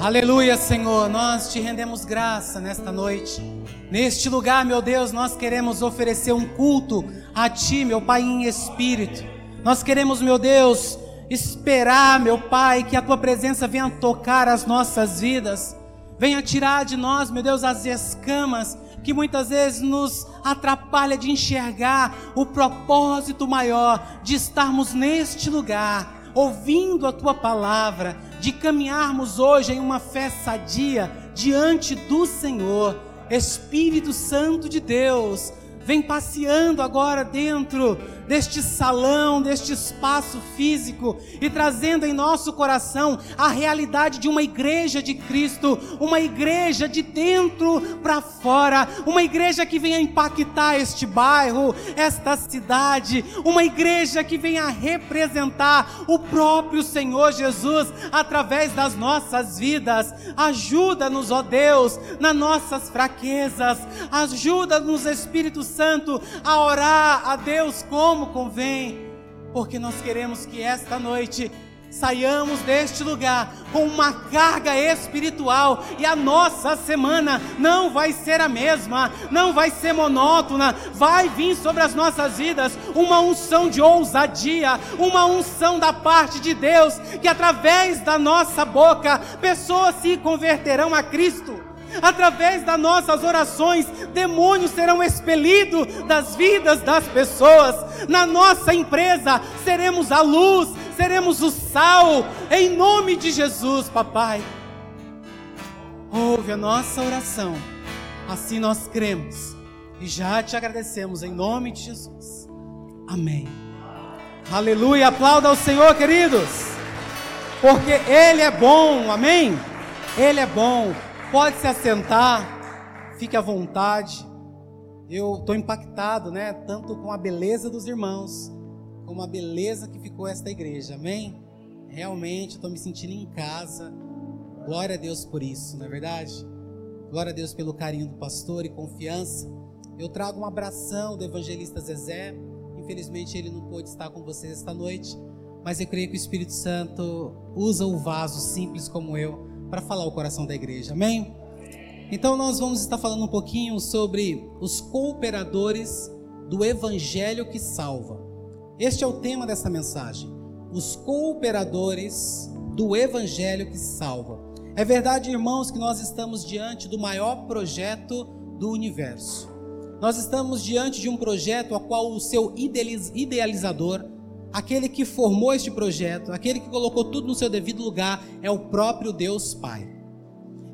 Aleluia, Senhor. Nós te rendemos graça nesta noite. Neste lugar, meu Deus, nós queremos oferecer um culto a Ti, meu Pai, em espírito. Nós queremos, meu Deus, esperar, meu Pai, que a Tua presença venha tocar as nossas vidas. Venha tirar de nós, meu Deus, as escamas que muitas vezes nos atrapalha de enxergar o propósito maior de estarmos neste lugar, ouvindo a tua palavra, de caminharmos hoje em uma fé sadia diante do Senhor. Espírito Santo de Deus, vem passeando agora dentro deste salão, deste espaço físico e trazendo em nosso coração a realidade de uma igreja de Cristo, uma igreja de dentro para fora, uma igreja que venha impactar este bairro, esta cidade, uma igreja que venha representar o próprio Senhor Jesus através das nossas vidas. Ajuda-nos, ó Deus, nas nossas fraquezas, ajuda-nos, Espírito Santo, a orar a Deus como como convém, porque nós queremos que esta noite saiamos deste lugar com uma carga espiritual e a nossa semana não vai ser a mesma, não vai ser monótona, vai vir sobre as nossas vidas uma unção de ousadia, uma unção da parte de Deus, que através da nossa boca pessoas se converterão a Cristo através das nossas orações, demônios serão expelidos das vidas das pessoas. Na nossa empresa, seremos a luz, seremos o sal, em nome de Jesus, papai. Ouve a nossa oração, assim nós cremos e já te agradecemos em nome de Jesus. Amém. Aleluia, aplauda ao Senhor, queridos, porque Ele é bom, amém? Ele é bom. Pode se assentar, fique à vontade. Eu estou impactado, né? Tanto com a beleza dos irmãos, como a beleza que ficou esta igreja, amém? Realmente estou me sentindo em casa. Glória a Deus por isso, não é verdade? Glória a Deus pelo carinho do pastor e confiança. Eu trago um abração do evangelista Zezé. Infelizmente ele não pôde estar com vocês esta noite, mas eu creio que o Espírito Santo usa o vaso simples como eu para falar o coração da igreja. Amém? Então nós vamos estar falando um pouquinho sobre os cooperadores do evangelho que salva. Este é o tema dessa mensagem. Os cooperadores do evangelho que salva. É verdade, irmãos, que nós estamos diante do maior projeto do universo. Nós estamos diante de um projeto a qual o seu idealizador aquele que formou este projeto, aquele que colocou tudo no seu devido lugar, é o próprio Deus Pai.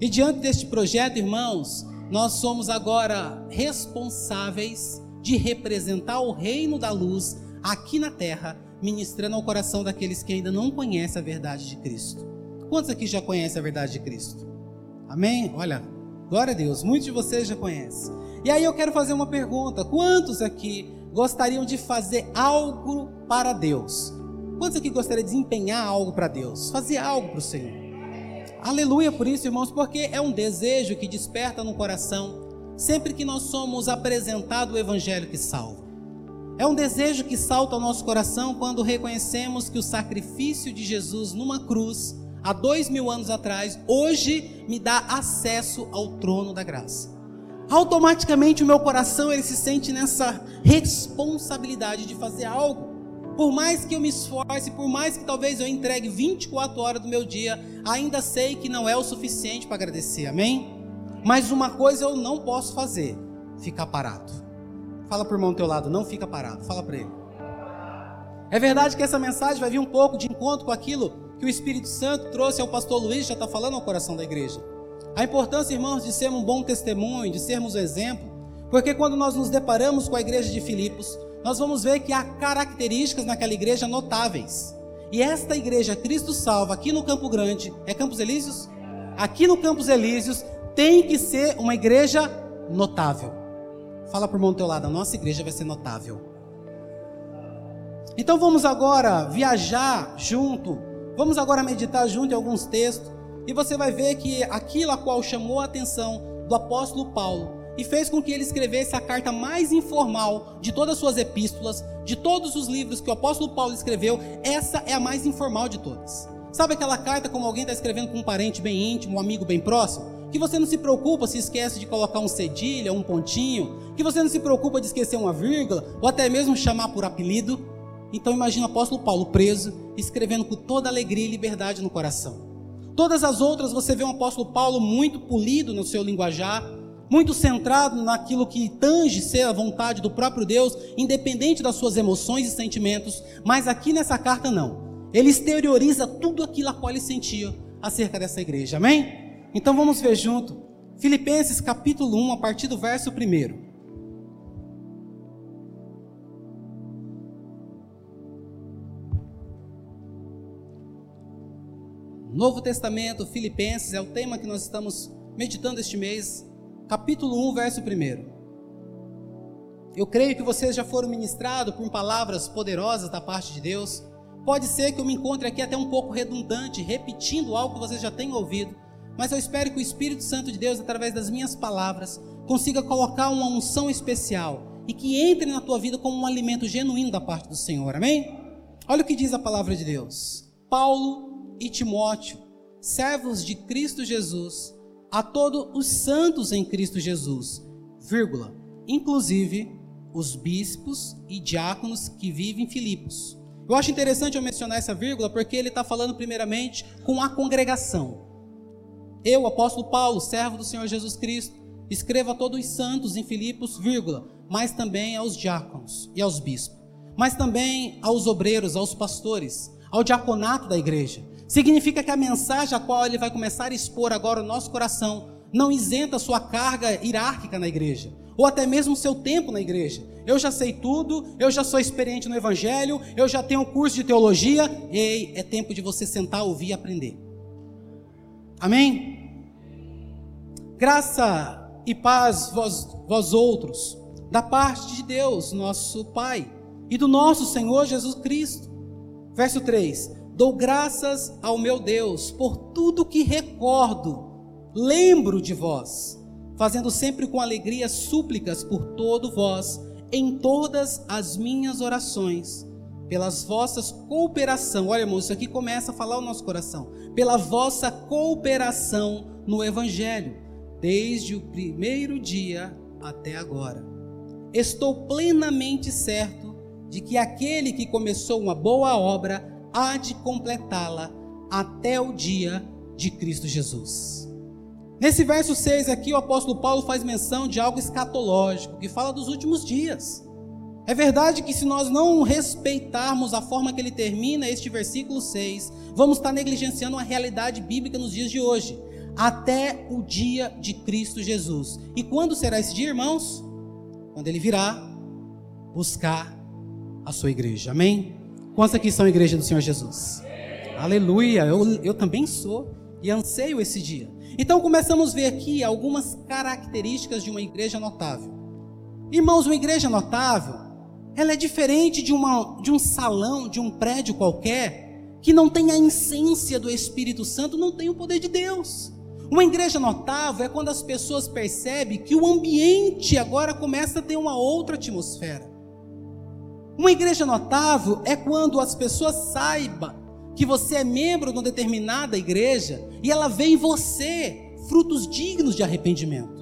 E diante deste projeto, irmãos, nós somos agora responsáveis de representar o reino da luz aqui na terra, ministrando ao coração daqueles que ainda não conhecem a verdade de Cristo. Quantos aqui já conhecem a verdade de Cristo? Amém? Olha, glória a Deus, muitos de vocês já conhecem. E aí eu quero fazer uma pergunta: quantos aqui gostariam de fazer algo para Deus? Quantos aqui gostariam de desempenhar algo para Deus? Fazer algo para o Senhor? Aleluia por isso, irmãos, porque é um desejo que desperta no coração sempre que nós somos apresentados o Evangelho que salva. É um desejo que salta ao nosso coração quando reconhecemos que o sacrifício de Jesus numa cruz, há dois mil anos atrás, hoje me dá acesso ao trono da graça automaticamente o meu coração ele se sente nessa responsabilidade de fazer algo. Por mais que eu me esforce, por mais que talvez eu entregue 24 horas do meu dia, ainda sei que não é o suficiente para agradecer, amém? Mas uma coisa eu não posso fazer: ficar parado. Fala para o irmão do teu lado, não fica parado, fala para ele. É verdade que essa mensagem vai vir um pouco de encontro com aquilo que o Espírito Santo trouxe ao pastor Luiz, já está falando ao coração da igreja. A importância, irmãos, de sermos um bom testemunho, de sermos um exemplo, porque quando nós nos deparamos com a igreja de Filipos, nós vamos ver que há características naquela igreja notáveis. E esta igreja Cristo Salva, aqui no Campo Grande, é Campos Elíseos? Aqui no Campos Elíseos tem que ser uma igreja notável. Fala para o irmão do teu lado, a nossa igreja vai ser notável. Então vamos agora viajar junto, vamos agora meditar junto em alguns textos e você vai ver que aquilo a qual chamou a atenção do apóstolo Paulo e fez com que ele escrevesse a carta mais informal de todas as suas epístolas, de todos os livros que o apóstolo Paulo escreveu, essa é a mais informal de todas. Sabe aquela carta como alguém está escrevendo com um parente bem íntimo, um amigo bem próximo? Que você não se preocupa se esquece de colocar um cedilha, um pontinho, que você não se preocupa de esquecer uma vírgula, ou até mesmo chamar por apelido. Então imagina o apóstolo Paulo preso, escrevendo com toda alegria e liberdade no coração. Todas as outras você vê um apóstolo Paulo muito polido no seu linguajar, muito centrado naquilo que tange ser a vontade do próprio Deus, independente das suas emoções e sentimentos, mas aqui nessa carta não. Ele exterioriza tudo aquilo a qual ele sentia acerca dessa igreja. Amém? Então vamos ver junto. Filipenses capítulo 1, a partir do verso 1. Novo Testamento, Filipenses, é o tema que nós estamos meditando este mês, capítulo 1, verso 1. Eu creio que vocês já foram ministrados por palavras poderosas da parte de Deus. Pode ser que eu me encontre aqui até um pouco redundante, repetindo algo que vocês já têm ouvido, mas eu espero que o Espírito Santo de Deus, através das minhas palavras, consiga colocar uma unção especial e que entre na tua vida como um alimento genuíno da parte do Senhor. Amém? Olha o que diz a palavra de Deus. Paulo e Timóteo, servos de Cristo Jesus, a todos os santos em Cristo Jesus, vírgula, inclusive os bispos e diáconos que vivem em Filipos. Eu acho interessante eu mencionar essa vírgula porque ele está falando primeiramente com a congregação. Eu, apóstolo Paulo, servo do Senhor Jesus Cristo, escrevo a todos os santos em Filipos, vírgula, mas também aos diáconos e aos bispos, mas também aos obreiros, aos pastores, ao diaconato da igreja. Significa que a mensagem a qual ele vai começar a expor agora o nosso coração não isenta sua carga hierárquica na igreja, ou até mesmo seu tempo na igreja. Eu já sei tudo, eu já sou experiente no evangelho, eu já tenho um curso de teologia. Ei, é tempo de você sentar, ouvir e aprender. Amém? Graça e paz vós, vós outros, da parte de Deus, nosso Pai, e do nosso Senhor Jesus Cristo. Verso 3: Dou graças ao meu Deus por tudo que recordo, lembro de vós, fazendo sempre com alegria súplicas por todo vós, em todas as minhas orações, pelas vossas cooperação. Olha, irmão, isso aqui começa a falar o nosso coração. Pela vossa cooperação no Evangelho desde o primeiro dia até agora. Estou plenamente certo de que aquele que começou uma boa obra há de completá-la até o dia de Cristo Jesus. Nesse verso 6 aqui, o apóstolo Paulo faz menção de algo escatológico, que fala dos últimos dias. É verdade que se nós não respeitarmos a forma que ele termina este versículo 6, vamos estar negligenciando a realidade bíblica nos dias de hoje até o dia de Cristo Jesus. E quando será esse dia, irmãos? Quando ele virá buscar a sua igreja. Amém? Quantos aqui são a igreja do Senhor Jesus? Aleluia! Eu, eu também sou e anseio esse dia. Então começamos a ver aqui algumas características de uma igreja notável. Irmãos, uma igreja notável, ela é diferente de, uma, de um salão, de um prédio qualquer, que não tem a essência do Espírito Santo, não tem o poder de Deus. Uma igreja notável é quando as pessoas percebem que o ambiente agora começa a ter uma outra atmosfera. Uma igreja notável é quando as pessoas saibam que você é membro de uma determinada igreja e ela vê em você frutos dignos de arrependimento.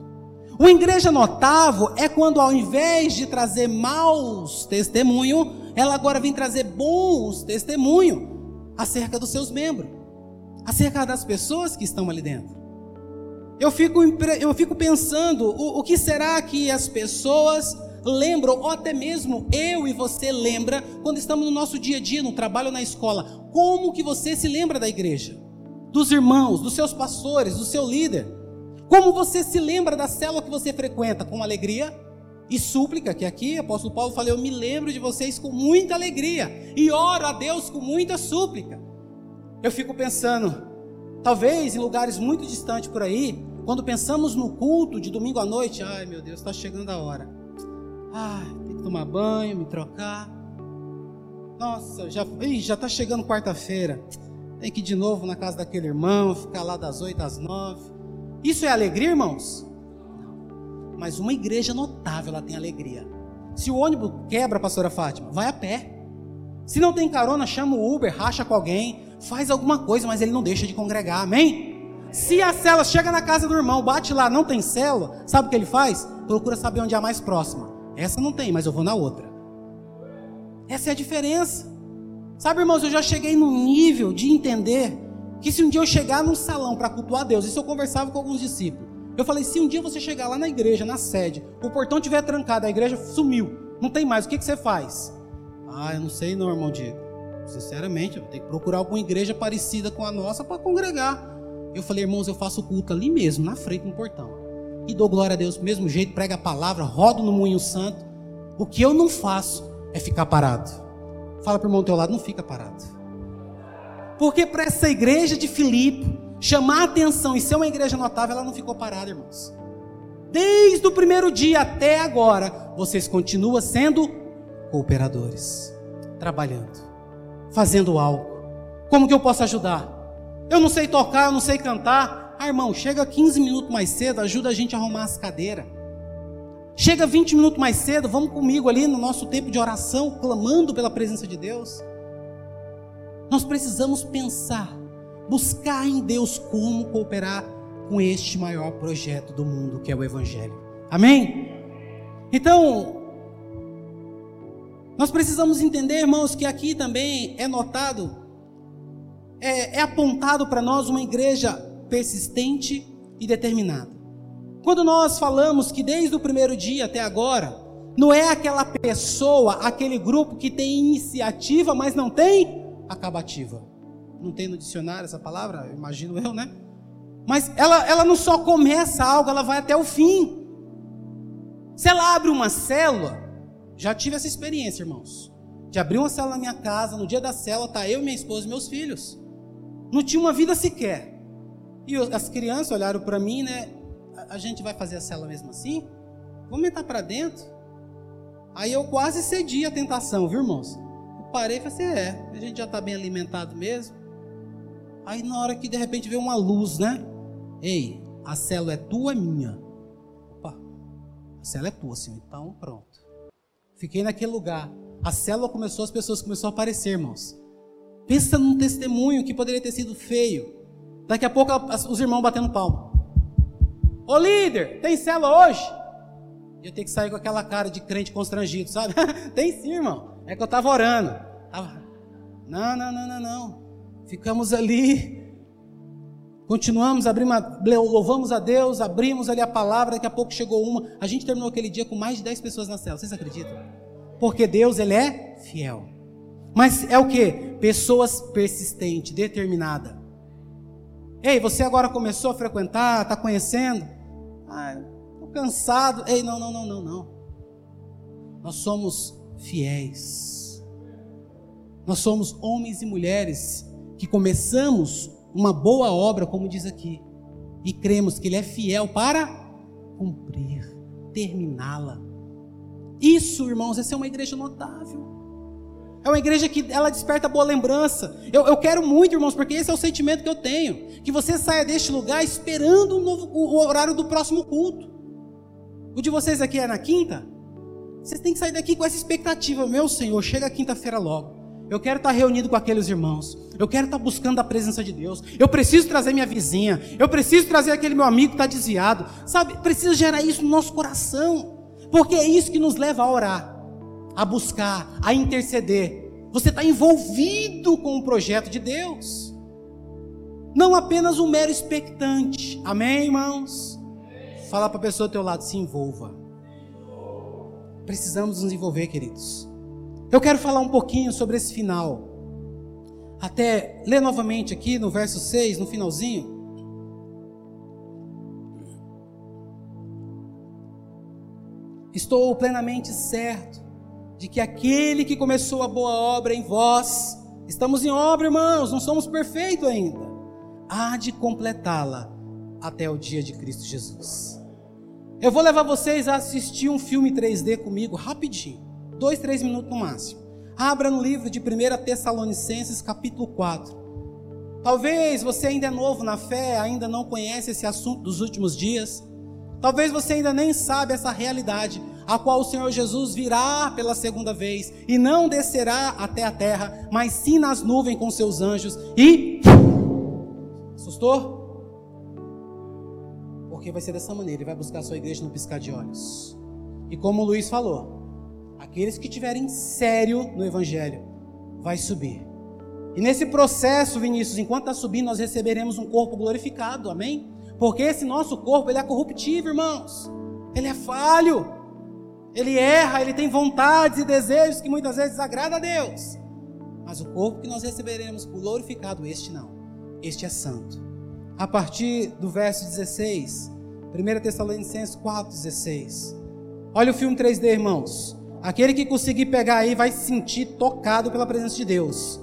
Uma igreja notável é quando, ao invés de trazer maus testemunhos, ela agora vem trazer bons testemunhos acerca dos seus membros, acerca das pessoas que estão ali dentro. Eu fico, eu fico pensando, o, o que será que as pessoas lembram, ou até mesmo eu e você lembra, quando estamos no nosso dia a dia, no trabalho na escola, como que você se lembra da igreja? Dos irmãos, dos seus pastores, do seu líder? Como você se lembra da célula que você frequenta? Com alegria e súplica, que aqui o apóstolo Paulo falou, eu me lembro de vocês com muita alegria e oro a Deus com muita súplica. Eu fico pensando, Talvez em lugares muito distantes por aí, quando pensamos no culto de domingo à noite, ai meu Deus, está chegando a hora. Ai, tem que tomar banho, me trocar. Nossa, já já está chegando quarta-feira. Tem que ir de novo na casa daquele irmão, ficar lá das oito às nove. Isso é alegria, irmãos? Não. Mas uma igreja notável, ela tem alegria. Se o ônibus quebra, pastora Fátima, vai a pé. Se não tem carona, chama o Uber, racha com alguém, faz alguma coisa, mas ele não deixa de congregar, amém? Se a célula chega na casa do irmão, bate lá, não tem célula, sabe o que ele faz? Procura saber onde é a mais próxima. Essa não tem, mas eu vou na outra. Essa é a diferença. Sabe, irmãos, eu já cheguei num nível de entender que se um dia eu chegar num salão para cultuar Deus, isso eu conversava com alguns discípulos. Eu falei, se um dia você chegar lá na igreja, na sede, o portão tiver trancado, a igreja sumiu, não tem mais, o que, que você faz? Ah, eu não sei não, irmão Diego. Sinceramente, eu vou ter que procurar alguma igreja parecida com a nossa para congregar. Eu falei, irmãos, eu faço culto ali mesmo, na frente, no portão. E dou glória a Deus do mesmo jeito, prega a palavra, rodo no moinho santo. O que eu não faço é ficar parado. Fala para o irmão do teu lado, não fica parado. Porque para essa igreja de Filipe chamar atenção e ser uma igreja notável, ela não ficou parada, irmãos. Desde o primeiro dia até agora, vocês continuam sendo cooperadores, trabalhando, fazendo algo. Como que eu posso ajudar? Eu não sei tocar, eu não sei cantar. Ah, irmão, chega 15 minutos mais cedo, ajuda a gente a arrumar as cadeiras. Chega 20 minutos mais cedo, vamos comigo ali no nosso tempo de oração, clamando pela presença de Deus. Nós precisamos pensar, buscar em Deus como cooperar com este maior projeto do mundo, que é o Evangelho. Amém? Então, nós precisamos entender, irmãos, que aqui também é notado, é, é apontado para nós uma igreja persistente e determinada. Quando nós falamos que desde o primeiro dia até agora, não é aquela pessoa, aquele grupo que tem iniciativa, mas não tem acabativa. Não tem no dicionário essa palavra, imagino eu, né? Mas ela, ela não só começa algo, ela vai até o fim. Se ela abre uma célula, já tive essa experiência, irmãos. De abrir uma célula na minha casa, no dia da célula tá eu, minha esposa e meus filhos. Não tinha uma vida sequer. E as crianças olharam para mim, né? A gente vai fazer a célula mesmo assim? Vamos entrar para dentro? Aí eu quase cedi a tentação, viu, irmãos? parei e falei assim: é, a gente já está bem alimentado mesmo. Aí na hora que de repente veio uma luz, né? Ei, a célula é tua, é minha. Opa, a célula é tua, senhor. Então pronto. Fiquei naquele lugar. A célula começou, as pessoas começaram a aparecer, irmãos. Pensa num testemunho que poderia ter sido feio. Daqui a pouco os irmãos batendo palma. Ô líder, tem célula hoje? Eu tenho que sair com aquela cara de crente constrangido, sabe? tem sim, irmão. É que eu estava orando. Não, não, não, não, não. Ficamos ali. Continuamos, abrimos, louvamos a Deus, abrimos ali a palavra, daqui a pouco chegou uma. A gente terminou aquele dia com mais de 10 pessoas na cela. Vocês acreditam? Porque Deus, Ele é fiel. Mas é o que? Pessoas persistentes, determinadas. Ei, você agora começou a frequentar, está conhecendo? Ah, estou cansado. Ei, não, não, não, não, não. Nós somos fiéis. Nós somos homens e mulheres que começamos uma boa obra, como diz aqui, e cremos que Ele é fiel para cumprir, terminá-la. Isso, irmãos, essa é uma igreja notável. É uma igreja que ela desperta boa lembrança. Eu, eu, quero muito, irmãos, porque esse é o sentimento que eu tenho. Que você saia deste lugar esperando o, novo, o horário do próximo culto. O de vocês aqui é na quinta? Vocês têm que sair daqui com essa expectativa. Meu Senhor, chega quinta-feira logo. Eu quero estar reunido com aqueles irmãos. Eu quero estar buscando a presença de Deus. Eu preciso trazer minha vizinha. Eu preciso trazer aquele meu amigo que está desviado. Sabe, precisa gerar isso no nosso coração. Porque é isso que nos leva a orar, a buscar, a interceder. Você está envolvido com o projeto de Deus. Não apenas um mero expectante. Amém, irmãos? Fala para a pessoa do teu lado, se envolva. Precisamos nos envolver, queridos. Eu quero falar um pouquinho sobre esse final. Até ler novamente aqui no verso 6, no finalzinho. Estou plenamente certo de que aquele que começou a boa obra em vós, estamos em obra, irmãos, não somos perfeitos ainda, há de completá-la até o dia de Cristo Jesus. Eu vou levar vocês a assistir um filme 3D comigo rapidinho. Dois, três minutos no máximo. Abra no livro de 1 Tessalonicenses, capítulo 4. Talvez você ainda é novo na fé, ainda não conhece esse assunto dos últimos dias. Talvez você ainda nem sabe essa realidade. A qual o Senhor Jesus virá pela segunda vez, e não descerá até a terra, mas sim nas nuvens com seus anjos, e. Assustou? Porque vai ser dessa maneira, ele vai buscar a sua igreja no piscar de olhos. E como o Luiz falou, aqueles que tiverem sério no Evangelho, vai subir. E nesse processo, Vinícius, enquanto está subindo, nós receberemos um corpo glorificado, amém? Porque esse nosso corpo, ele é corruptível, irmãos. Ele é falho. Ele erra, ele tem vontades e desejos que muitas vezes agradam a Deus. Mas o corpo que nós receberemos glorificado, este não. Este é santo. A partir do verso 16, 1 Tessalonicenses 4,16. Olha o filme 3D, irmãos. Aquele que conseguir pegar aí vai se sentir tocado pela presença de Deus.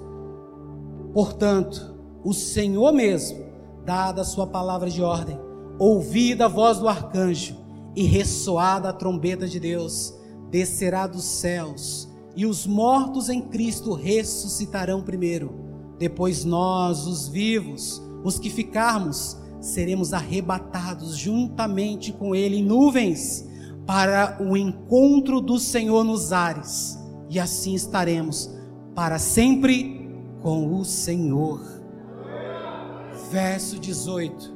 Portanto, o Senhor mesmo, dada a sua palavra de ordem, ouvida a voz do arcanjo, e ressoada a trombeta de Deus, descerá dos céus, e os mortos em Cristo ressuscitarão primeiro. Depois nós, os vivos, os que ficarmos, seremos arrebatados juntamente com Ele em nuvens para o encontro do Senhor nos ares, e assim estaremos para sempre com o Senhor. Verso 18.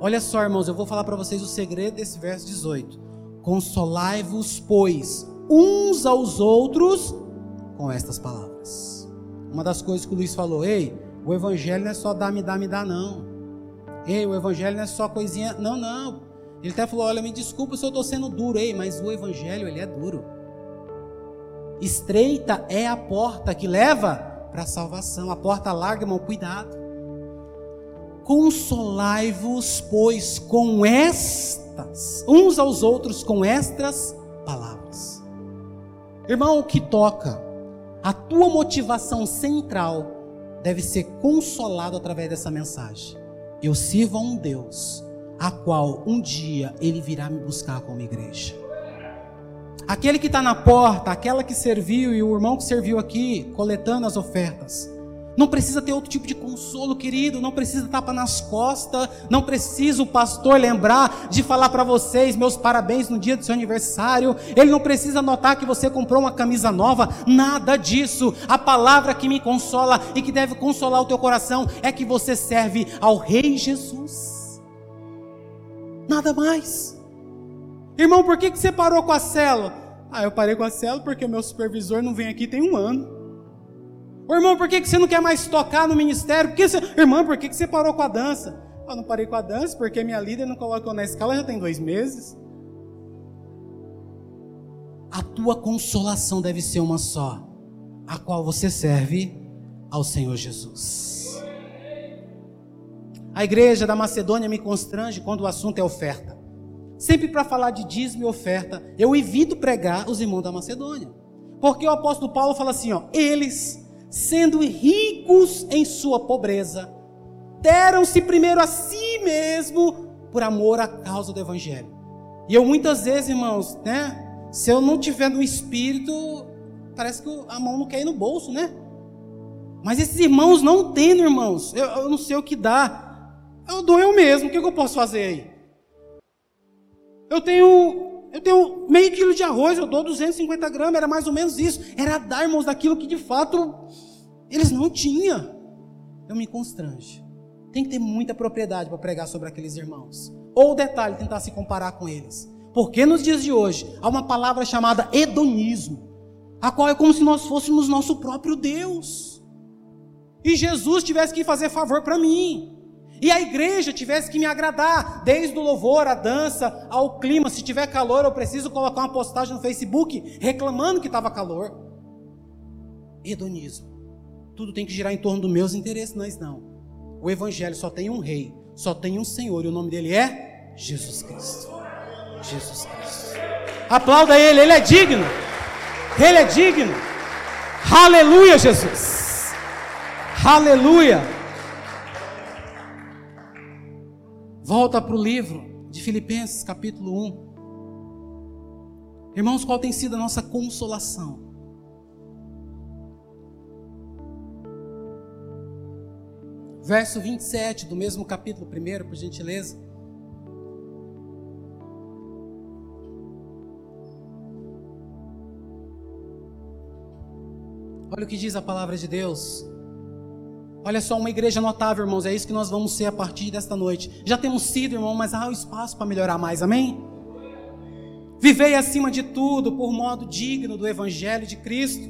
Olha só, irmãos, eu vou falar para vocês o segredo desse verso 18. Consolai-vos, pois, uns aos outros com estas palavras. Uma das coisas que o Luiz falou, ei, o evangelho não é só dá, me dá, me dá, não. Ei, o evangelho não é só coisinha, não, não. Ele até falou, olha, me desculpa se eu estou sendo duro, ei, mas o evangelho, ele é duro. Estreita é a porta que leva para a salvação. A porta larga, irmão, cuidado. Consolai-vos, pois, com estas, uns aos outros com estas palavras. Irmão, o que toca, a tua motivação central deve ser consolado através dessa mensagem. Eu sirvo a um Deus, a qual um dia ele virá me buscar como igreja. Aquele que está na porta, aquela que serviu e o irmão que serviu aqui, coletando as ofertas não precisa ter outro tipo de consolo, querido. Não precisa tapa nas costas. Não precisa o pastor lembrar de falar para vocês meus parabéns no dia do seu aniversário. Ele não precisa notar que você comprou uma camisa nova. Nada disso. A palavra que me consola e que deve consolar o teu coração é que você serve ao Rei Jesus. Nada mais. Irmão, por que, que você parou com a célula? Ah, eu parei com a célula porque o meu supervisor não vem aqui tem um ano. Ô, irmão, por que você não quer mais tocar no ministério? Por que você... Irmão, por que você parou com a dança? Eu não parei com a dança porque minha líder não colocou na escala já tem dois meses. A tua consolação deve ser uma só, a qual você serve ao Senhor Jesus. A igreja da Macedônia me constrange quando o assunto é oferta. Sempre para falar de dízimo e oferta, eu evito pregar os irmãos da Macedônia. Porque o apóstolo Paulo fala assim, ó, eles sendo ricos em sua pobreza, deram-se primeiro a si mesmo por amor à causa do evangelho. E eu muitas vezes, irmãos, né? Se eu não tiver no espírito, parece que a mão não quer ir no bolso, né? Mas esses irmãos não têm, irmãos. Eu, eu, não sei o que dá. Eu dou eu mesmo. O que eu posso fazer aí? Eu tenho eu tenho meio quilo de arroz, eu dou 250 gramas, era mais ou menos isso. Era dar, irmãos, daquilo que de fato eles não tinham. Eu me constrange. Tem que ter muita propriedade para pregar sobre aqueles irmãos. Ou detalhe, tentar se comparar com eles. Porque nos dias de hoje há uma palavra chamada hedonismo, a qual é como se nós fôssemos nosso próprio Deus. E Jesus tivesse que fazer favor para mim. E a igreja tivesse que me agradar, desde o louvor, a dança, ao clima. Se tiver calor, eu preciso colocar uma postagem no Facebook reclamando que estava calor. Hedonismo. Tudo tem que girar em torno dos meus interesses, mas não. O evangelho só tem um rei, só tem um Senhor, e o nome dele é Jesus Cristo. Jesus Cristo. Aplauda ele, ele é digno. Ele é digno. Aleluia, Jesus. Aleluia. Volta para o livro de Filipenses, capítulo 1. Irmãos, qual tem sido a nossa consolação? Verso 27 do mesmo capítulo 1, por gentileza. Olha o que diz a palavra de Deus. Olha só, uma igreja notável, irmãos, é isso que nós vamos ser a partir desta noite. Já temos sido, irmão, mas há espaço para melhorar mais, amém? Vivei acima de tudo por modo digno do Evangelho de Cristo,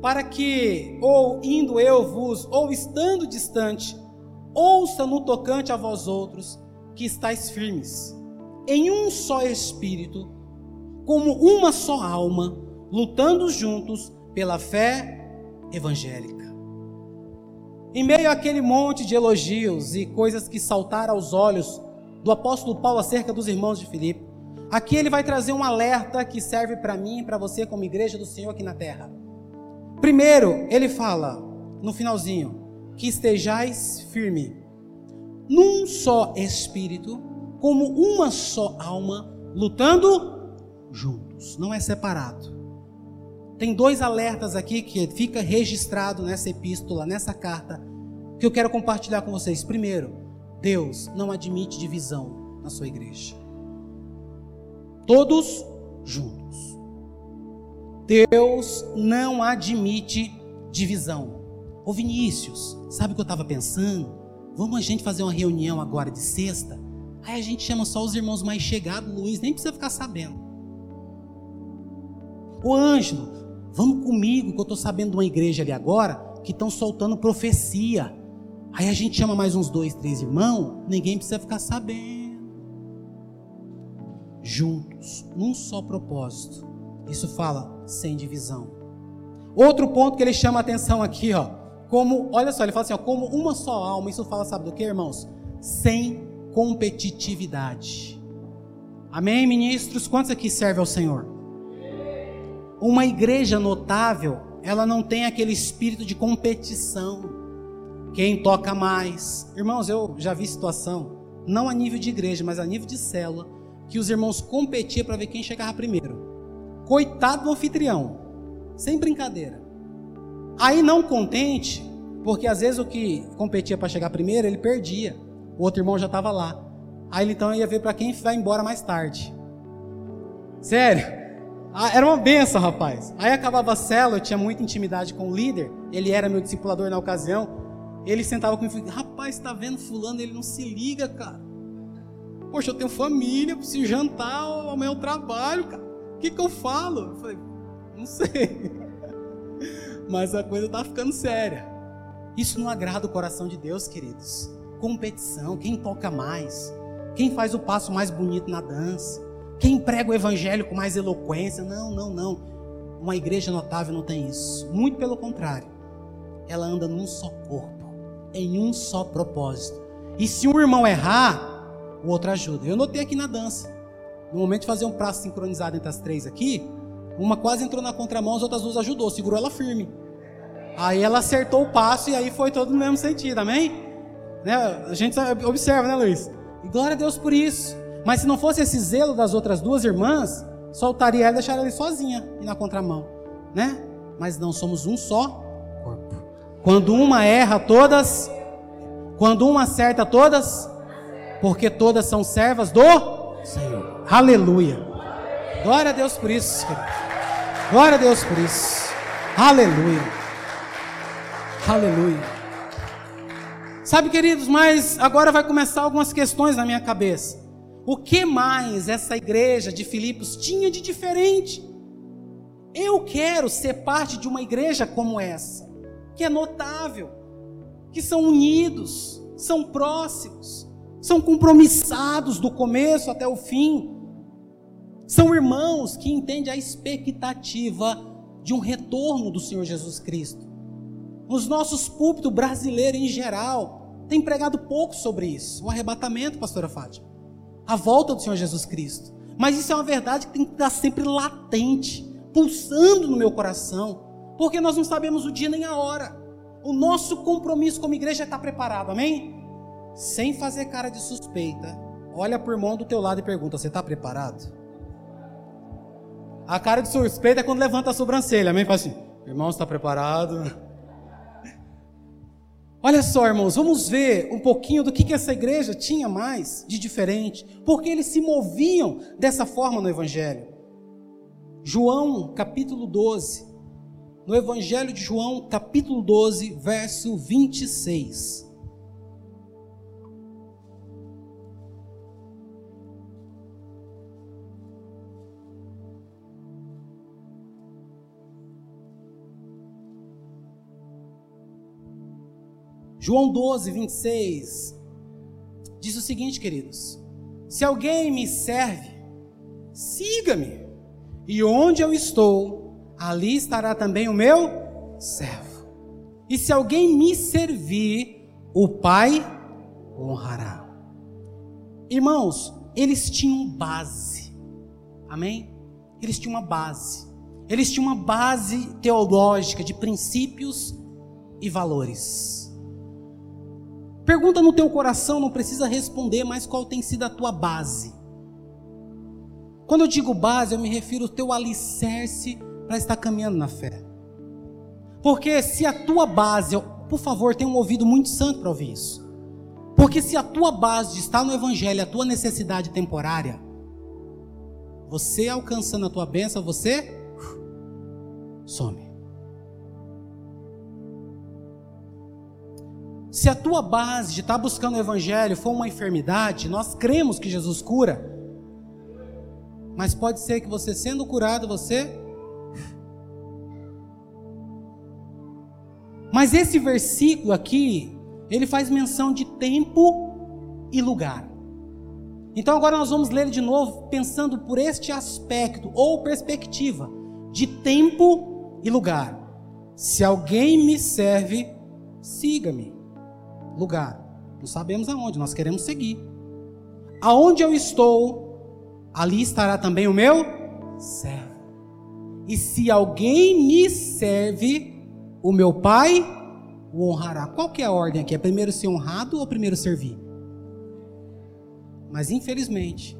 para que, ou indo eu vos, ou estando distante, ouça no tocante a vós outros, que estáis firmes, em um só espírito, como uma só alma, lutando juntos pela fé evangélica. Em meio àquele monte de elogios e coisas que saltaram aos olhos do apóstolo Paulo acerca dos irmãos de Filipe, aqui ele vai trazer um alerta que serve para mim e para você como igreja do Senhor aqui na terra. Primeiro, ele fala no finalzinho que estejais firme num só espírito, como uma só alma, lutando juntos, não é separado. Tem dois alertas aqui que fica registrado nessa epístola, nessa carta, que eu quero compartilhar com vocês. Primeiro, Deus não admite divisão na sua igreja. Todos juntos. Deus não admite divisão. Ô Vinícius, sabe o que eu estava pensando? Vamos a gente fazer uma reunião agora de sexta? Aí a gente chama só os irmãos mais chegados, Luiz, nem precisa ficar sabendo. Ô Ângelo, Vamos comigo, que eu estou sabendo de uma igreja ali agora que estão soltando profecia. Aí a gente chama mais uns dois, três irmãos, ninguém precisa ficar sabendo. Juntos, num só propósito. Isso fala sem divisão. Outro ponto que ele chama a atenção aqui, ó, como, olha só, ele fala assim, ó, como uma só alma. Isso fala, sabe do que, irmãos? Sem competitividade. Amém, ministros? Quantos aqui servem ao Senhor? Uma igreja notável, ela não tem aquele espírito de competição. Quem toca mais. Irmãos, eu já vi situação, não a nível de igreja, mas a nível de célula, que os irmãos competiam para ver quem chegava primeiro. Coitado do anfitrião, sem brincadeira. Aí não contente, porque às vezes o que competia para chegar primeiro, ele perdia. O outro irmão já estava lá. Aí então ia ver para quem vai embora mais tarde. Sério? Ah, era uma benção, rapaz. Aí acabava a célula, eu tinha muita intimidade com o líder, ele era meu discipulador na ocasião. Ele sentava comigo e falava: Rapaz, tá vendo Fulano? Ele não se liga, cara. Poxa, eu tenho família, preciso jantar, amanhã eu trabalho, cara. O que, que eu falo? Eu falei: Não sei. Mas a coisa tá ficando séria. Isso não agrada o coração de Deus, queridos. Competição, quem toca mais, quem faz o passo mais bonito na dança quem prega o evangelho com mais eloquência? Não, não, não. Uma igreja notável não tem isso. Muito pelo contrário. Ela anda num só corpo, em um só propósito. E se um irmão errar, o outro ajuda. Eu notei aqui na dança. No momento de fazer um prazo sincronizado entre as três aqui, uma quase entrou na contramão, as outras duas ajudou, segurou ela firme. Aí ela acertou o passo e aí foi todo no mesmo sentido, amém? Né? A gente observa, né, Luiz? E glória a Deus por isso. Mas se não fosse esse zelo das outras duas irmãs, soltaria ela e deixaria ela sozinha e na contramão, né? Mas não somos um só corpo. Quando uma erra, todas. Quando uma acerta, todas. Porque todas são servas do Senhor. Aleluia. Glória a Deus por isso, querido. Glória a Deus por isso. Aleluia. Aleluia. Sabe, queridos, mas agora vai começar algumas questões na minha cabeça. O que mais essa igreja de Filipos tinha de diferente? Eu quero ser parte de uma igreja como essa, que é notável, que são unidos, são próximos, são compromissados do começo até o fim. São irmãos que entendem a expectativa de um retorno do Senhor Jesus Cristo. Os nossos púlpitos brasileiros em geral têm pregado pouco sobre isso. O arrebatamento, pastora Fátima a volta do Senhor Jesus Cristo. Mas isso é uma verdade que tem que estar sempre latente, pulsando no meu coração, porque nós não sabemos o dia nem a hora. O nosso compromisso como igreja está preparado, amém? Sem fazer cara de suspeita, olha para o irmão do teu lado e pergunta: Você está preparado? A cara de suspeita é quando levanta a sobrancelha, amém? Fala assim: Irmão, está preparado? Olha só, irmãos, vamos ver um pouquinho do que, que essa igreja tinha mais de diferente, porque eles se moviam dessa forma no Evangelho. João capítulo 12, no Evangelho de João, capítulo 12, verso 26. João 12, 26 diz o seguinte, queridos: Se alguém me serve, siga-me, e onde eu estou, ali estará também o meu servo. E se alguém me servir, o Pai honrará. Irmãos, eles tinham base, amém? Eles tinham uma base, eles tinham uma base teológica de princípios e valores. Pergunta no teu coração, não precisa responder, mas qual tem sido a tua base? Quando eu digo base, eu me refiro ao teu alicerce para estar caminhando na fé. Porque se a tua base, por favor, tenha um ouvido muito santo para ouvir isso. Porque se a tua base está no evangelho, a tua necessidade temporária, você alcançando a tua bênção, você some. Se a tua base de estar tá buscando o Evangelho for uma enfermidade, nós cremos que Jesus cura. Mas pode ser que você sendo curado, você. Mas esse versículo aqui, ele faz menção de tempo e lugar. Então agora nós vamos ler de novo, pensando por este aspecto ou perspectiva de tempo e lugar. Se alguém me serve, siga-me lugar. Não sabemos aonde, nós queremos seguir. Aonde eu estou, ali estará também o meu servo. E se alguém me serve, o meu Pai o honrará. Qual que é a ordem aqui? É primeiro ser honrado ou primeiro servir? Mas infelizmente,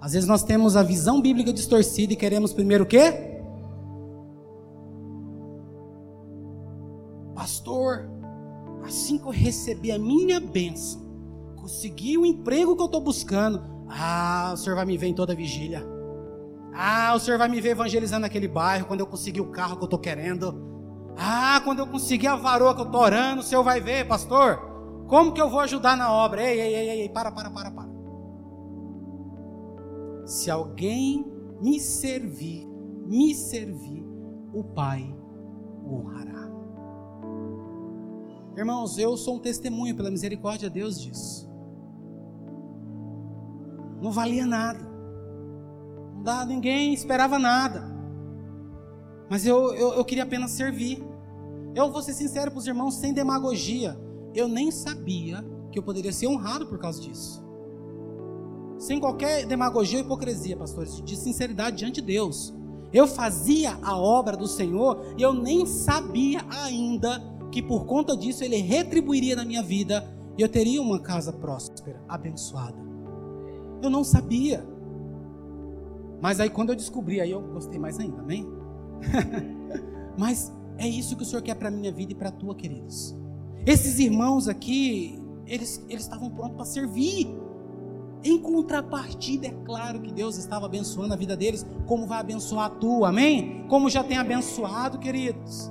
às vezes nós temos a visão bíblica distorcida e queremos primeiro o quê? Pastor, assim que eu receber a minha bênção, conseguir o emprego que eu estou buscando, ah, o Senhor vai me ver em toda vigília. Ah, o Senhor vai me ver evangelizando aquele bairro quando eu conseguir o carro que eu estou querendo. Ah, quando eu conseguir a varoa que eu estou orando, o Senhor vai ver, pastor. Como que eu vou ajudar na obra? Ei, ei, ei, ei, para, para, para, para. Se alguém me servir, me servir, o Pai honrará. Irmãos, eu sou um testemunho pela misericórdia de Deus disso. Não valia nada. Não dá, ninguém esperava nada. Mas eu, eu, eu queria apenas servir. Eu vou ser sincero para os irmãos, sem demagogia. Eu nem sabia que eu poderia ser honrado por causa disso. Sem qualquer demagogia ou hipocrisia, pastores, de sinceridade diante de Deus. Eu fazia a obra do Senhor e eu nem sabia ainda que por conta disso ele retribuiria na minha vida e eu teria uma casa próspera, abençoada. Eu não sabia. Mas aí quando eu descobri, aí eu gostei mais ainda, amém? Mas é isso que o Senhor quer para a minha vida e para a tua, queridos. Esses irmãos aqui, eles, eles estavam prontos para servir. Em contrapartida, é claro que Deus estava abençoando a vida deles, como vai abençoar a tua, amém? Como já tem abençoado, queridos.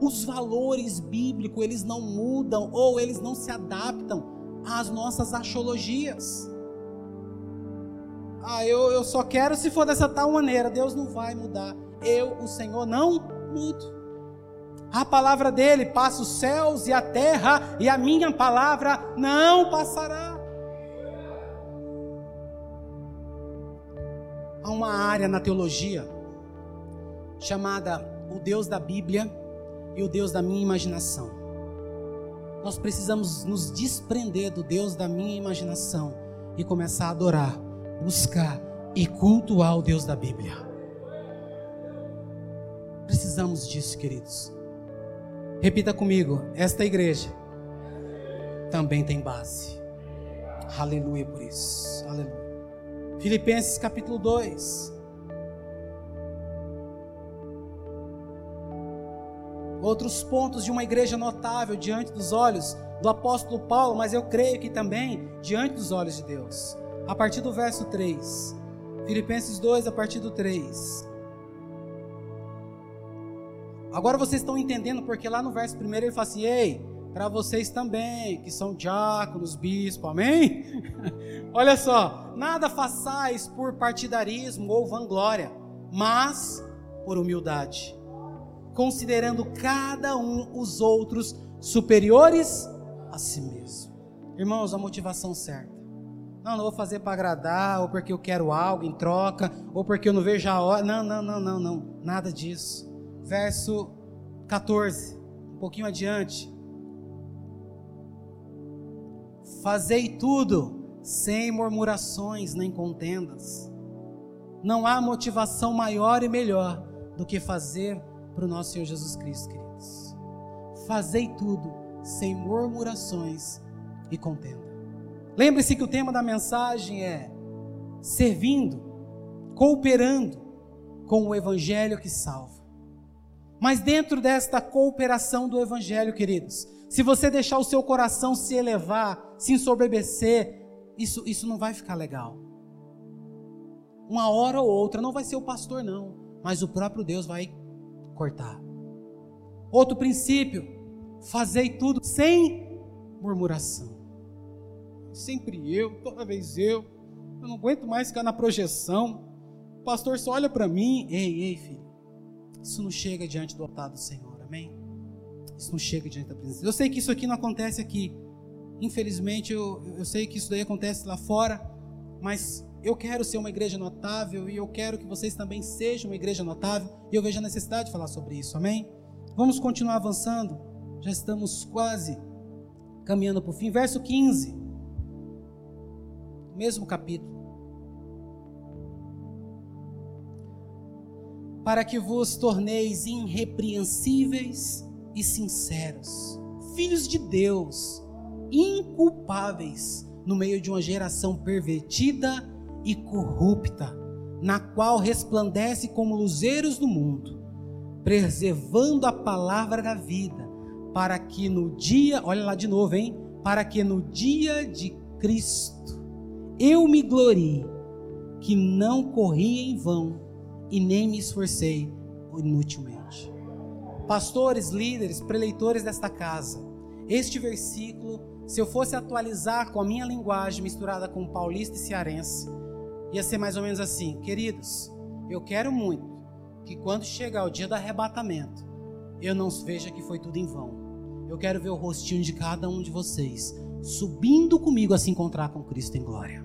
Os valores bíblicos, eles não mudam ou eles não se adaptam às nossas axiologias. Ah, eu, eu só quero se for dessa tal maneira. Deus não vai mudar. Eu, o Senhor, não mudo. A palavra dele passa os céus e a terra, e a minha palavra não passará. Há uma área na teologia chamada o Deus da Bíblia e o Deus da minha imaginação. Nós precisamos nos desprender do Deus da minha imaginação e começar a adorar, buscar e cultuar o Deus da Bíblia. Precisamos disso, queridos. Repita comigo: esta igreja também tem base. Aleluia por isso. Aleluia. Filipenses capítulo 2. Outros pontos de uma igreja notável diante dos olhos do apóstolo Paulo, mas eu creio que também diante dos olhos de Deus. A partir do verso 3, Filipenses 2, a partir do 3. Agora vocês estão entendendo porque lá no verso primeiro ele fala assim: Ei, para vocês também, que são diáconos, bispos, amém? Olha só, nada façais por partidarismo ou vanglória, mas por humildade, considerando cada um os outros superiores a si mesmo. Irmãos, a motivação certa. Não, não vou fazer para agradar, ou porque eu quero algo em troca, ou porque eu não vejo a hora. Não, não, não, não, não. Nada disso. Verso 14, um pouquinho adiante. Fazei tudo sem murmurações nem contendas. Não há motivação maior e melhor do que fazer para o nosso Senhor Jesus Cristo, queridos. Fazei tudo sem murmurações e contenda. Lembre-se que o tema da mensagem é servindo, cooperando com o Evangelho que salva. Mas dentro desta cooperação do Evangelho, queridos, se você deixar o seu coração se elevar, se ensoberbecer, isso, isso não vai ficar legal. Uma hora ou outra, não vai ser o pastor, não, mas o próprio Deus vai cortar. Outro princípio, fazei tudo sem murmuração sempre eu, toda vez eu. Eu não aguento mais ficar na projeção. O pastor só olha para mim. Ei, ei, filho. Isso não chega diante do altar do Senhor, amém? Isso não chega diante da presença. Eu sei que isso aqui não acontece aqui. Infelizmente, eu, eu sei que isso daí acontece lá fora. Mas eu quero ser uma igreja notável e eu quero que vocês também sejam uma igreja notável. E eu vejo a necessidade de falar sobre isso, amém? Vamos continuar avançando. Já estamos quase caminhando para o fim. Verso 15 mesmo capítulo. Para que vos torneis irrepreensíveis e sinceros, filhos de Deus, inculpáveis no meio de uma geração pervertida e corrupta, na qual resplandece como luzeiros do mundo, preservando a palavra da vida, para que no dia, olha lá de novo, hein? Para que no dia de Cristo eu me glorie que não corri em vão e nem me esforcei inutilmente. Pastores, líderes, preleitores desta casa, este versículo, se eu fosse atualizar com a minha linguagem misturada com paulista e cearense, ia ser mais ou menos assim: queridos, eu quero muito que quando chegar o dia do arrebatamento, eu não veja que foi tudo em vão. Eu quero ver o rostinho de cada um de vocês subindo comigo a se encontrar com Cristo em glória.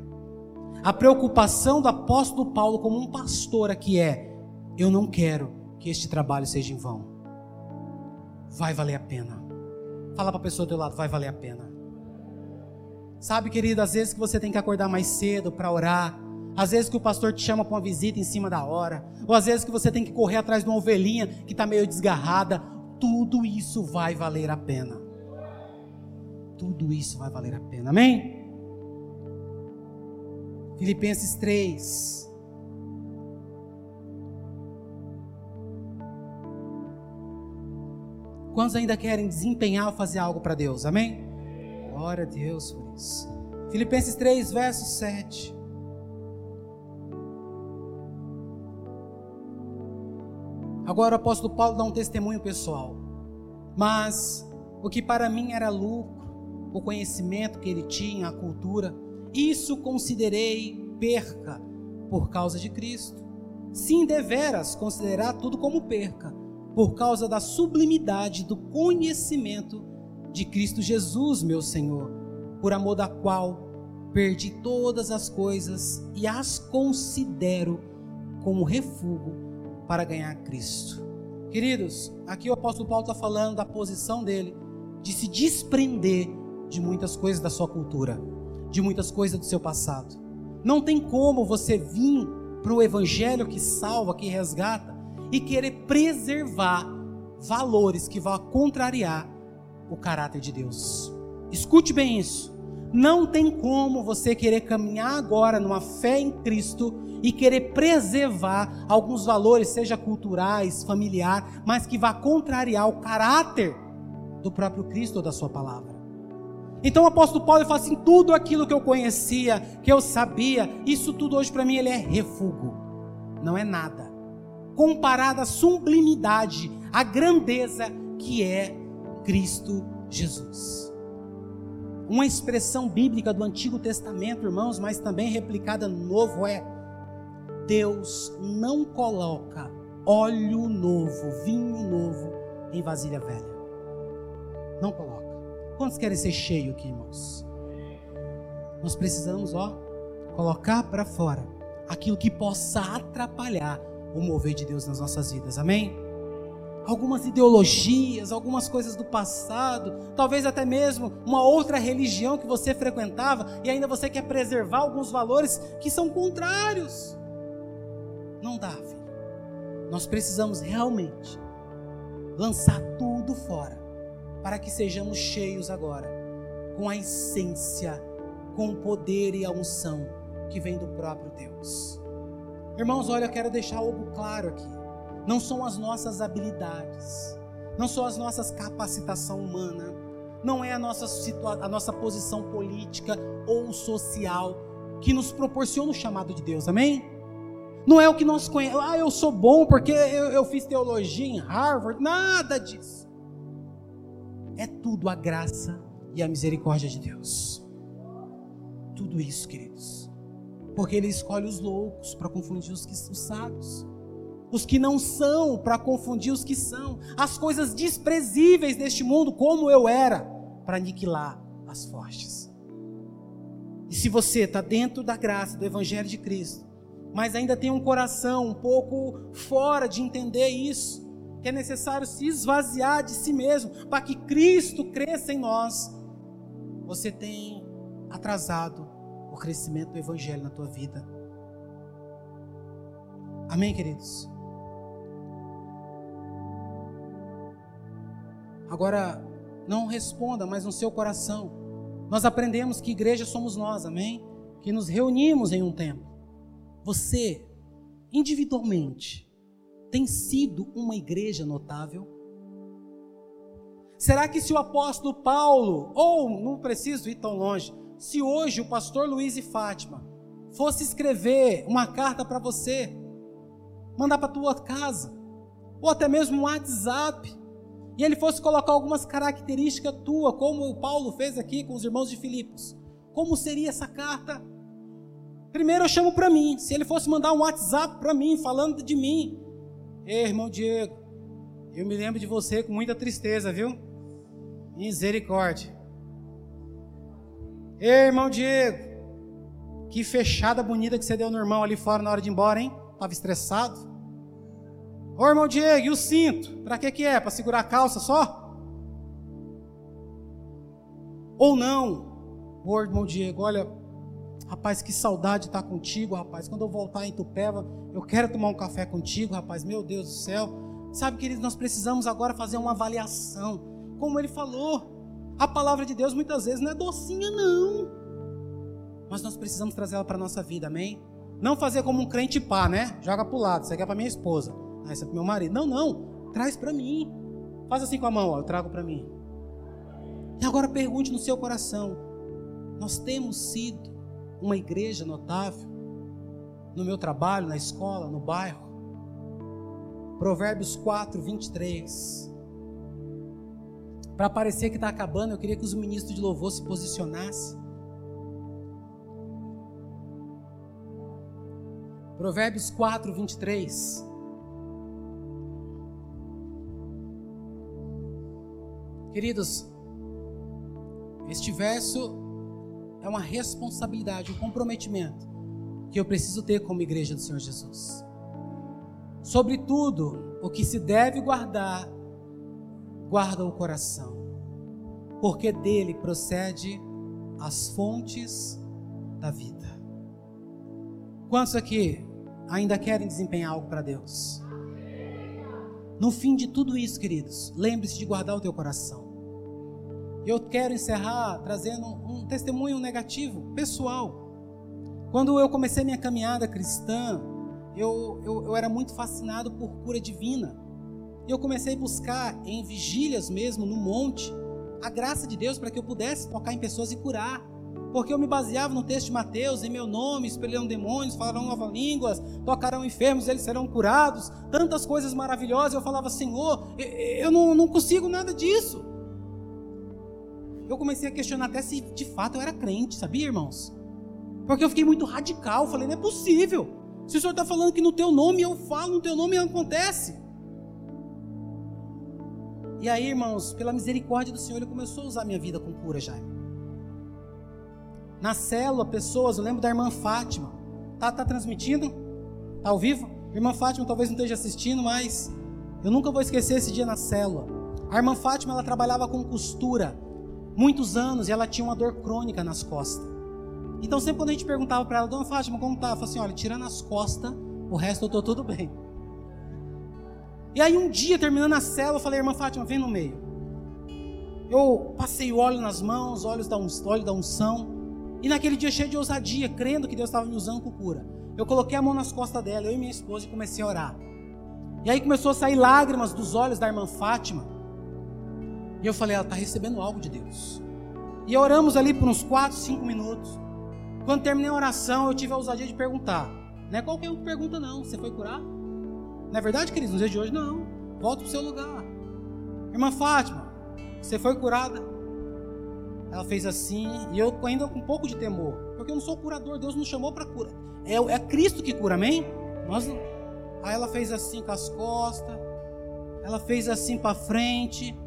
A preocupação do apóstolo Paulo como um pastor aqui é: eu não quero que este trabalho seja em vão. Vai valer a pena. Fala para a pessoa do teu lado, vai valer a pena. Sabe, querido, às vezes que você tem que acordar mais cedo para orar, às vezes que o pastor te chama para uma visita em cima da hora, ou às vezes que você tem que correr atrás de uma ovelhinha que está meio desgarrada, tudo isso vai valer a pena. Tudo isso vai valer a pena, amém? Filipenses 3. Quantos ainda querem desempenhar ou fazer algo para Deus? Amém? Glória a Deus por isso. Filipenses 3, verso 7. Agora o apóstolo Paulo dá um testemunho pessoal. Mas o que para mim era lucro, o conhecimento que ele tinha, a cultura, isso considerei perca por causa de Cristo. Sim, deveras considerar tudo como perca, por causa da sublimidade do conhecimento de Cristo Jesus, meu Senhor, por amor da qual perdi todas as coisas e as considero como refúgio para ganhar Cristo. Queridos, aqui o apóstolo Paulo está falando da posição dele de se desprender de muitas coisas da sua cultura de muitas coisas do seu passado. Não tem como você vir para o Evangelho que salva, que resgata, e querer preservar valores que vão contrariar o caráter de Deus. Escute bem isso. Não tem como você querer caminhar agora numa fé em Cristo e querer preservar alguns valores, seja culturais, familiar, mas que vá contrariar o caráter do próprio Cristo ou da sua palavra. Então o apóstolo Paulo fala assim: tudo aquilo que eu conhecia, que eu sabia, isso tudo hoje para mim ele é refúgio, não é nada. comparada à sublimidade, à grandeza que é Cristo Jesus. Uma expressão bíblica do Antigo Testamento, irmãos, mas também replicada no Novo é: Deus não coloca óleo novo, vinho novo em vasilha velha. Não coloca. Quantos querem ser cheio aqui, irmãos? Nós precisamos, ó, colocar para fora aquilo que possa atrapalhar o mover de Deus nas nossas vidas. Amém? Algumas ideologias, algumas coisas do passado, talvez até mesmo uma outra religião que você frequentava e ainda você quer preservar alguns valores que são contrários. Não dá, filho. Nós precisamos realmente lançar tudo fora para que sejamos cheios agora com a essência, com o poder e a unção que vem do próprio Deus. Irmãos, olha, eu quero deixar algo claro aqui não são as nossas habilidades, não são as nossas capacitação humana, não é a nossa, a nossa posição política ou social que nos proporciona o chamado de Deus, amém? Não é o que nós conhecemos, ah, eu sou bom porque eu, eu fiz teologia em Harvard, nada disso. É tudo a graça e a misericórdia de Deus. Tudo isso, queridos. Porque Ele escolhe os loucos para confundir os, os sábios os que não são, para confundir os que são, as coisas desprezíveis deste mundo, como eu era, para aniquilar as fortes. E se você está dentro da graça do Evangelho de Cristo, mas ainda tem um coração um pouco fora de entender isso, que é necessário se esvaziar de si mesmo para que Cristo cresça em nós, você tem atrasado o crescimento do Evangelho na tua vida. Amém, queridos? Agora, não responda, mas no seu coração. Nós aprendemos que igreja somos nós, amém? Que nos reunimos em um templo. Você, individualmente, tem sido uma igreja notável? Será que se o apóstolo Paulo, ou não preciso ir tão longe, se hoje o pastor Luiz e Fátima fosse escrever uma carta para você, mandar para tua casa, ou até mesmo um WhatsApp, e ele fosse colocar algumas características tua, como o Paulo fez aqui com os irmãos de Filipos, como seria essa carta? Primeiro eu chamo para mim. Se ele fosse mandar um WhatsApp para mim, falando de mim, Ei, irmão Diego, eu me lembro de você com muita tristeza, viu? Misericórdia. Ei, irmão Diego, que fechada bonita que você deu no irmão ali fora na hora de ir embora, hein? Tava estressado. Ô irmão Diego, e o cinto? Para que que é? Para segurar a calça só? Ou não? Ô irmão Diego, olha, rapaz, que saudade estar tá contigo, rapaz. Quando eu voltar em Tupéva, eu quero tomar um café contigo, rapaz. Meu Deus do céu. Sabe, queridos, nós precisamos agora fazer uma avaliação. Como ele falou, a palavra de Deus muitas vezes não é docinha, não. Mas nós precisamos trazer ela para a nossa vida, amém? Não fazer como um crente pá, né? Joga para o lado, isso aqui é para minha esposa. Ah, isso é para meu marido. Não, não. Traz para mim. Faz assim com a mão, ó, eu trago para mim. E agora pergunte no seu coração: nós temos sido uma igreja notável no meu trabalho, na escola, no bairro? Provérbios 4, 23. Para parecer que está acabando, eu queria que os ministros de louvor se posicionassem. Provérbios 4, 23. Queridos, este verso é uma responsabilidade, um comprometimento que eu preciso ter como igreja do Senhor Jesus. Sobretudo, o que se deve guardar, guarda o coração, porque dele procede as fontes da vida. Quantos aqui ainda querem desempenhar algo para Deus? No fim de tudo isso, queridos, lembre-se de guardar o teu coração. Eu quero encerrar trazendo um testemunho negativo, pessoal. Quando eu comecei minha caminhada cristã, eu, eu, eu era muito fascinado por cura divina. Eu comecei a buscar em vigílias mesmo, no monte, a graça de Deus para que eu pudesse tocar em pessoas e curar. porque eu me baseava no texto de Mateus, em meu nome, expelirão demônios, falarão novas línguas, tocarão enfermos, eles serão curados, tantas coisas maravilhosas. Eu falava, Senhor, eu não, não consigo nada disso. Eu comecei a questionar até se de fato eu era crente, sabia, irmãos? Porque eu fiquei muito radical, falei, não é possível. Se o Senhor está falando que no teu nome eu falo, no teu nome acontece. E aí, irmãos, pela misericórdia do Senhor, Ele começou a usar minha vida com cura, Jaime. Na célula, pessoas, eu lembro da irmã Fátima. Tá, tá transmitindo? Tá ao vivo? Irmã Fátima talvez não esteja assistindo, mas eu nunca vou esquecer esse dia na célula. A irmã Fátima, ela trabalhava com costura muitos anos e ela tinha uma dor crônica nas costas. Então sempre quando a gente perguntava para ela, Dona Fátima, como tá? Ela falou assim, olha, tirando as costas, o resto eu tô tudo bem. E aí um dia, terminando a célula, eu falei, irmã Fátima, vem no meio. Eu passei o óleo nas mãos, óleos da, óleo da unção. E naquele dia cheio de ousadia, crendo que Deus estava me usando com cura. Eu coloquei a mão nas costas dela, eu e minha esposa, e comecei a orar. E aí começou a sair lágrimas dos olhos da irmã Fátima. E eu falei, ela está recebendo algo de Deus. E oramos ali por uns 4, 5 minutos. Quando terminei a oração, eu tive a ousadia de perguntar. Não é qualquer um que pergunta, não. Você foi curar? Não é verdade, queridos? Nos dias de hoje, não. Volta para o seu lugar. Irmã Fátima, você foi curada? Ela fez assim, e eu ainda com um pouco de temor. Porque eu não sou curador, Deus nos chamou para cura. É, é Cristo que cura, amém? Nós. Aí ela fez assim com as costas. Ela fez assim para frente.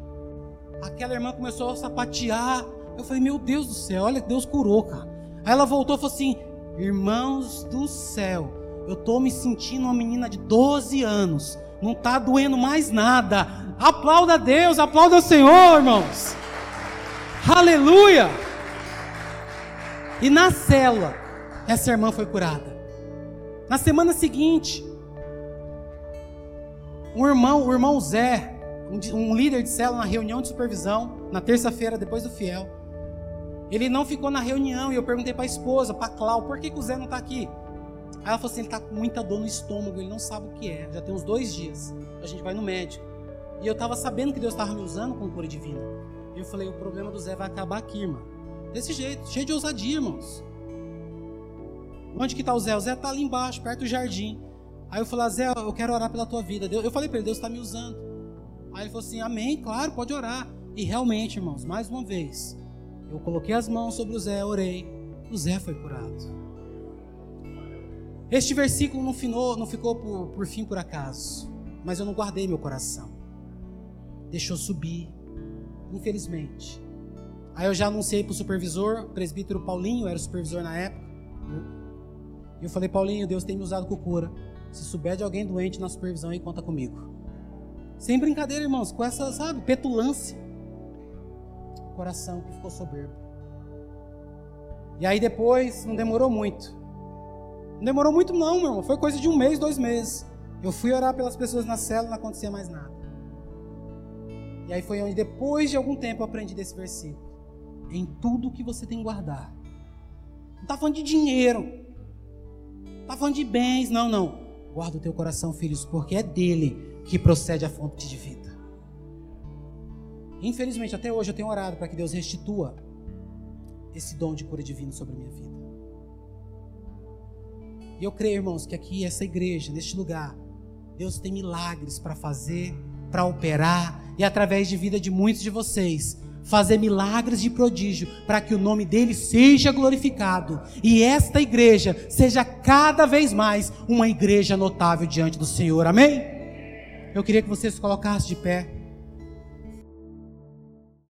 Aquela irmã começou a sapatear. Eu falei, meu Deus do céu, olha que Deus curou, cara. Aí ela voltou e falou assim: Irmãos do céu, eu estou me sentindo uma menina de 12 anos. Não está doendo mais nada. Aplauda a Deus, aplauda o Senhor, irmãos. Aleluia! E na cela, essa irmã foi curada. Na semana seguinte, um irmão, o irmão Zé, um, líder de célula na reunião de supervisão, na terça-feira, depois do fiel. Ele não ficou na reunião e eu perguntei para a esposa, para Clau, por que, que o Zé não está aqui? Aí ela falou assim: ele está com muita dor no estômago, ele não sabe o que é. Já tem uns dois dias. A gente vai no médico. E eu estava sabendo que Deus estava me usando com cura divina. E eu falei: o problema do Zé vai acabar aqui, irmão. Desse jeito, cheio de ousadia, irmãos. Onde que está o Zé? O Zé está ali embaixo, perto do jardim. Aí eu falei: Zé, eu quero orar pela tua vida. Eu falei para ele: Deus está me usando. Aí ele falou assim: Amém, claro, pode orar. E realmente, irmãos, mais uma vez, eu coloquei as mãos sobre o Zé, orei. O Zé foi curado. Este versículo não, finou, não ficou por, por fim por acaso, mas eu não guardei meu coração. Deixou subir, infelizmente. Aí eu já anunciei para o supervisor, o presbítero Paulinho, era o supervisor na época. E eu falei, Paulinho, Deus tem me usado com cura. Se souber de alguém doente na supervisão aí, conta comigo. Sem brincadeira, irmãos, com essa, sabe, petulância. Coração que ficou soberbo. E aí depois, não demorou muito. Não demorou muito não, meu irmão. Foi coisa de um mês, dois meses. Eu fui orar pelas pessoas na célula, não acontecia mais nada. E aí foi onde, depois de algum tempo, eu aprendi desse versículo. Em tudo que você tem que guardar. Não está falando de dinheiro. Não está falando de bens. Não, não. Guarda o teu coração, filhos, porque é dele que procede a fonte de vida. Infelizmente, até hoje eu tenho orado para que Deus restitua esse dom de cura divina sobre a minha vida. E eu creio, irmãos, que aqui, essa igreja, neste lugar, Deus tem milagres para fazer, para operar, e através de vida de muitos de vocês, fazer milagres de prodígio, para que o nome dele seja glorificado, e esta igreja seja cada vez mais uma igreja notável diante do Senhor. Amém? Eu queria que você se colocasse de pé.